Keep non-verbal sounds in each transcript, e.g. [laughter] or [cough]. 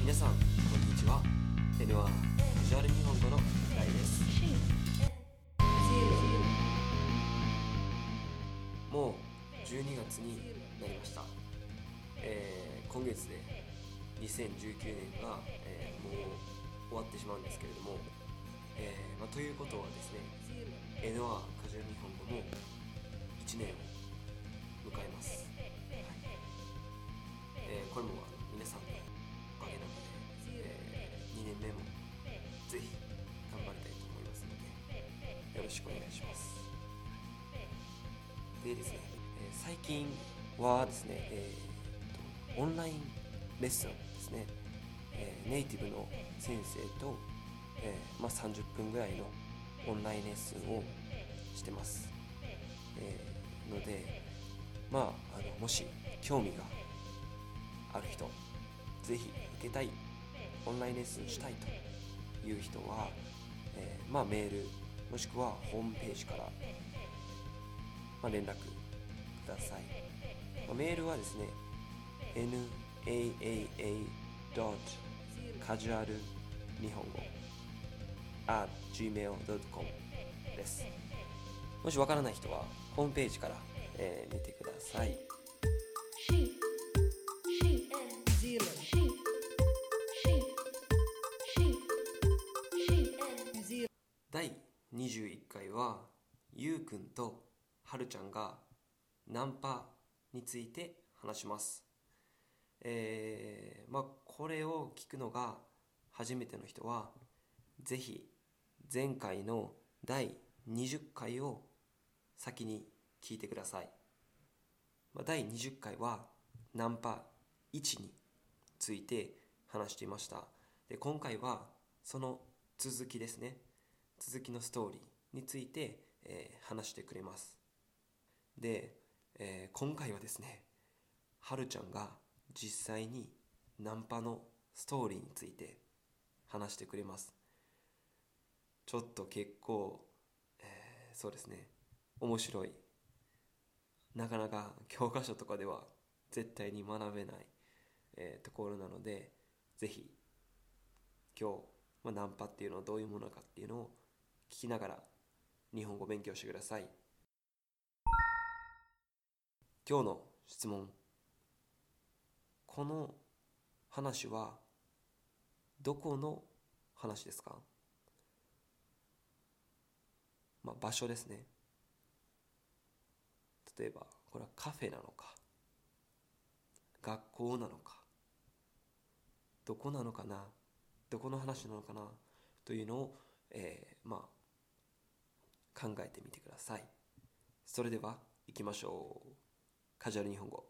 皆さんこんにちは。N はビジュアル日本語の大です。もう12月になりました、えー今月で2019年が、えーもう終わってしまうんですけれども、えーまあ、ということはですね N はカジュアル日本語も1年を迎えます、はい。えーこれもあの皆さんの、年もぜひ頑張りたいと思いますのでよろしくお願いします。でですね、え最近はですね、えーとオンラインレッスンですね、えネイティブの先生と、えーまあ、30分ぐらいのオンラインレッスンをしてます、えーのでまああのもし興味がある人ぜひ受けたいオンラインレッスンしたいという人は、えーまあ、メールもしくはホームページから、まあ、連絡ください、まあ、メールはですね naaa. カジュアル日本語 at gmail.com ですもしわからない人はホームページから、えー見てくださいちゃんがナンパについて話します。えーまあこれを聞くのが初めての人はぜひ前回の第20回を先に聞いてください、まあ、第20回はナンパ1について話していました。で今回はその続きですね。続きのストーリーについて、えー話してくれます。で、えー今回はですねはるちゃんが実際にナンパのストーリーについて話してくれます。ちょっと結構、えーそうですね面白い。なかなか教科書とかでは絶対に学べない、えーところなのでぜひ今日、まあ、ナンパっていうのはどういうものかっていうのを聞きながら日本語を勉強してください。今日の質問。この話はどこの話ですか？まあ場所ですね。例えばこれはカフェなのか？学校なのか？どこなのかな？どこの話なのかな？というのを、えーまあ考えてみてください。それでは行きましょう。カジュアル日本語。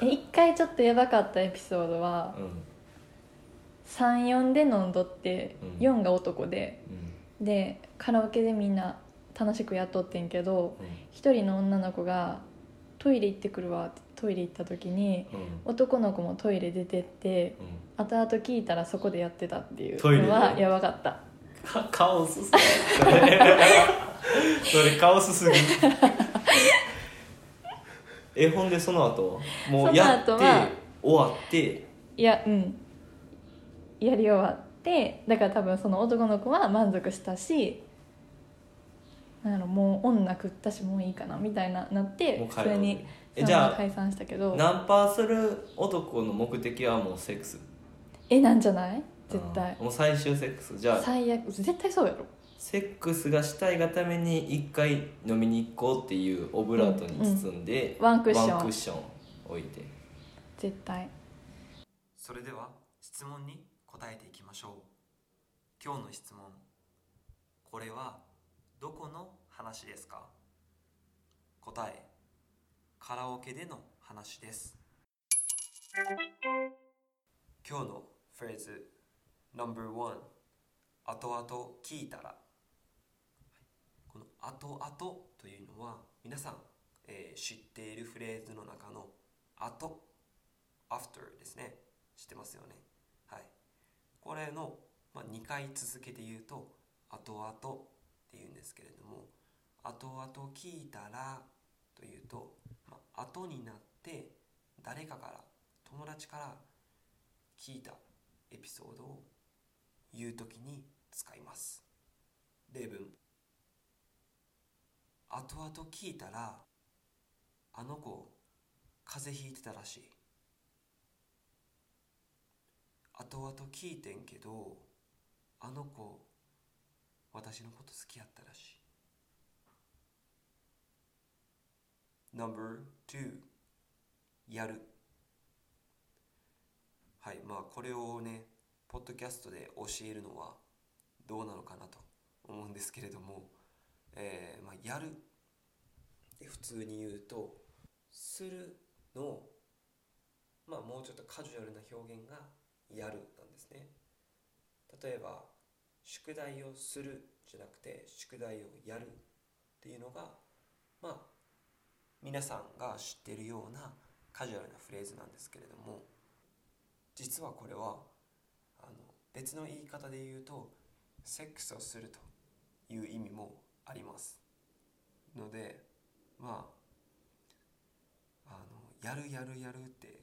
え一回ちょっとやばかったエピソードはうん34で飲んどってうん。4が男でうん。でカラオケでみんな楽しくやっとってんけどうん。一人の女の子が「トイレ行ってくるわ」ってトイレ行った時にうん。男の子もトイレ出てってうん。後々聞いたらそこでやってたっていうトイレで？のはやばかった。かカオスすぎそれ。それカオスすぎえほんでその後もうやってその後は終わって。いやうん。やり終わってだから多分その男の子は満足したしなんやろもう女食ったしもういいかなみたいななってもう帰ろう普通にえじゃあ解散したけど。ナンパする男の目的はもうセックス？えなんじゃない？絶対。あーもう最終セックス。じゃあ最悪絶対そうやろセックスがしたいがために一回飲みに行こうっていうオブラートに包んで、ワンクッション。ワンクッション置いて。絶対。それでは質問に答えていきましょう。今日の質問。これはどこの話ですか？答えカラオケでの話です。今日のフレーズ No.1 後々聞いたら後々というのは皆さん、えー知っているフレーズの中の後 after ですね。知ってますよね。はい。これの、まあ、2回続けて言うと後々っていうんですけれども後々聞いたらというと、まあ、後になって誰かから友達から聞いたエピソードを言うときに使います。例文。後々聞いたらあの子風邪ひいてたらしい。後々聞いてんけどあの子私のこと好きやったらしい。No.2 やる。はいまあこれをねポッドキャストで教えるのはどうなのかなと思うんですけれども、えーまあ、やる。って普通に言うとするのまあもうちょっとカジュアルな表現がやるなんですね。例えば宿題をするじゃなくて宿題をやるっていうのがまあ皆さんが知ってるようなカジュアルなフレーズなんですけれども実はこれはあの別の言い方で言うとセックスをするという意味もあります。のでまああのやるやるやるって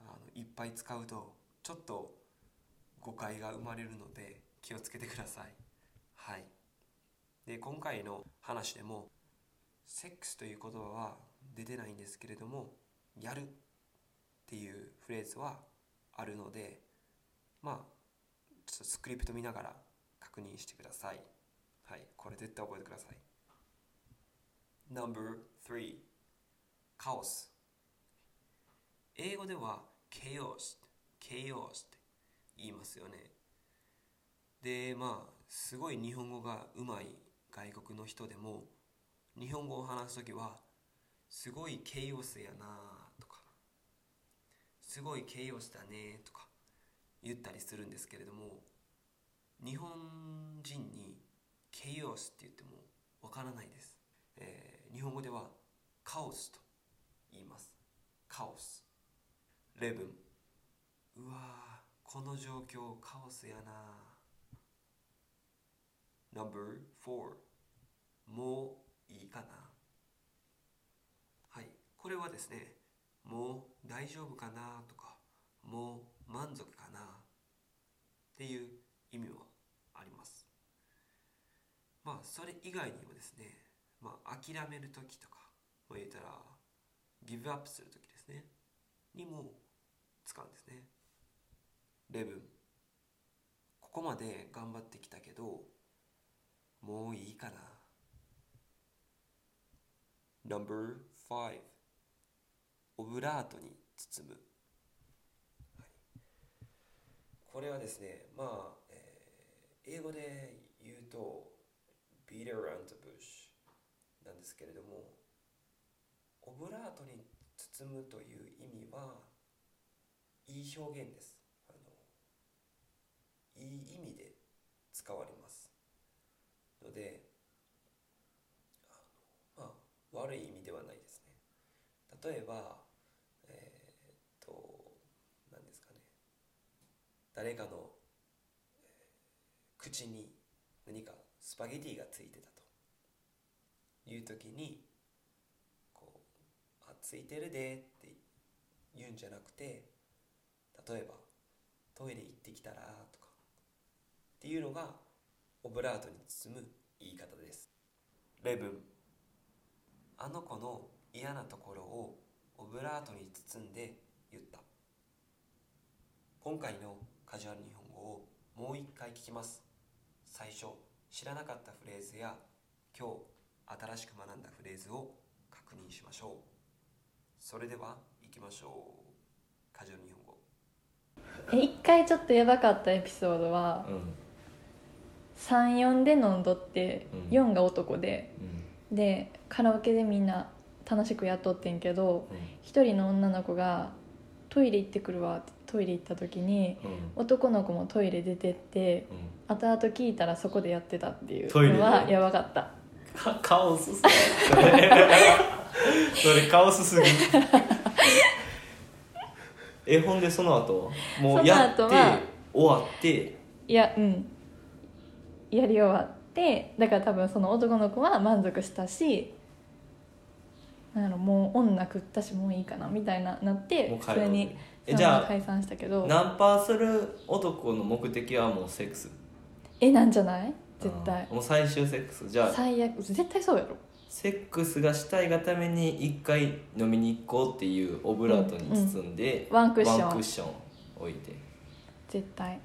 あのいっぱい使うとちょっと誤解が生まれるので気をつけてください。はい。で今回の話でもセックスという言葉は出てないんですけれどもやるっていうフレーズはあるのでまあちょっとスクリプト見ながら確認してください。はいこれ絶対覚えてください。No.3 カオス。英語では chaos って言いますよね。でまあすごい日本語がうまい外国の人でも日本語を話す時はすごいケイオスやなとかすごいケイオスだねとか言ったりするんですけれども日本人にケイオスって言ってもわからないです、えー日本語ではカオスと言います。カオス。例文うわーこの状況カオスやな No.4 もういいかな。はい。これはですねもう大丈夫かなとかもう満足かなっていう意味はまあそれ以外にもですねまあ諦める時とかまあ言ったらギブアップする時ですね。にも使うんですね。例文ここまで頑張ってきたけどもういいかな。No.5 オブラートに包む、はい、これはですねまあ、えー英語で beat around the bush なんですけれどもオブラートに包むという意味はいい表現です。あのいい意味で使われます。のであのまあ悪い意味ではないですね。例えばえーっと何ですかね。誰かの、えー口にスパゲティがついてたという時にこう「あついてるで」って言うんじゃなくて例えば「トイレ行ってきたら」とかっていうのがオブラートに包む言い方です。例文あの子の嫌なところをオブラートに包んで言った。今回のカジュアル日本語をもう一回聞きます。最初。知らなかったフレーズや今日新しく学んだフレーズを確認しましょう。それでは行きましょう。カジュアル日本語。え一回ちょっとやばかったエピソードはうん34で飲んどってうん。4が男でうん。でカラオケでみんな楽しくやっとってんけどうん。一人の女の子が「トイレ行ってくるわ」ってトイレ行った時にうん。男の子もトイレ出てってうん。後々聞いたらそこでやってたっていうのはやばかった。かカオスすぎそれ [laughs] それカオスすぎえほんでその後もうやって終わって。いやうん。やり終わってだから多分その男の子は満足したしなんやろもう女食ったしもういいかなみたいななってそれにえじゃあ解散したけど。ナンパする男の目的はもうセックス？えなんじゃない？絶対。もう最終セックス？じゃあ最悪。絶対そうやろ。セックスがしたいがために一回飲みに行こうっていうオブラートに包んで、ワンクッション。ワンクッション置いて。絶対。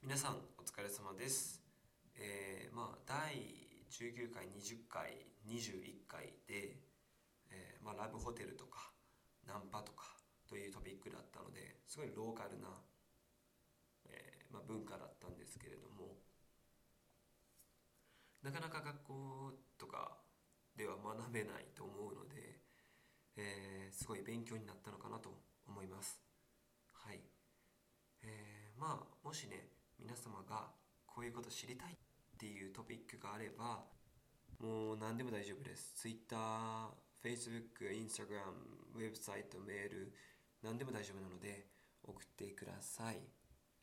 皆さんお疲れ様です。えー、まあ第19回20回21回で、えーまあ、ラブホテルとかナンパとかというトピックだったのですごいローカルな、えーまあ、文化だったんですけれどもなかなか学校とかでは学べないと思うので、えーすごい勉強になったのかなと思います。はい。えーまあもしね皆様がこういうこと知りたいっていうトピックがあればもう何でも大丈夫です。Twitter、Facebook、Instagram、ウェブサイト、メール、何でも大丈夫なので送ってください。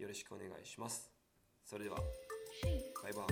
よろしくお願いします。それでは、バイバイ。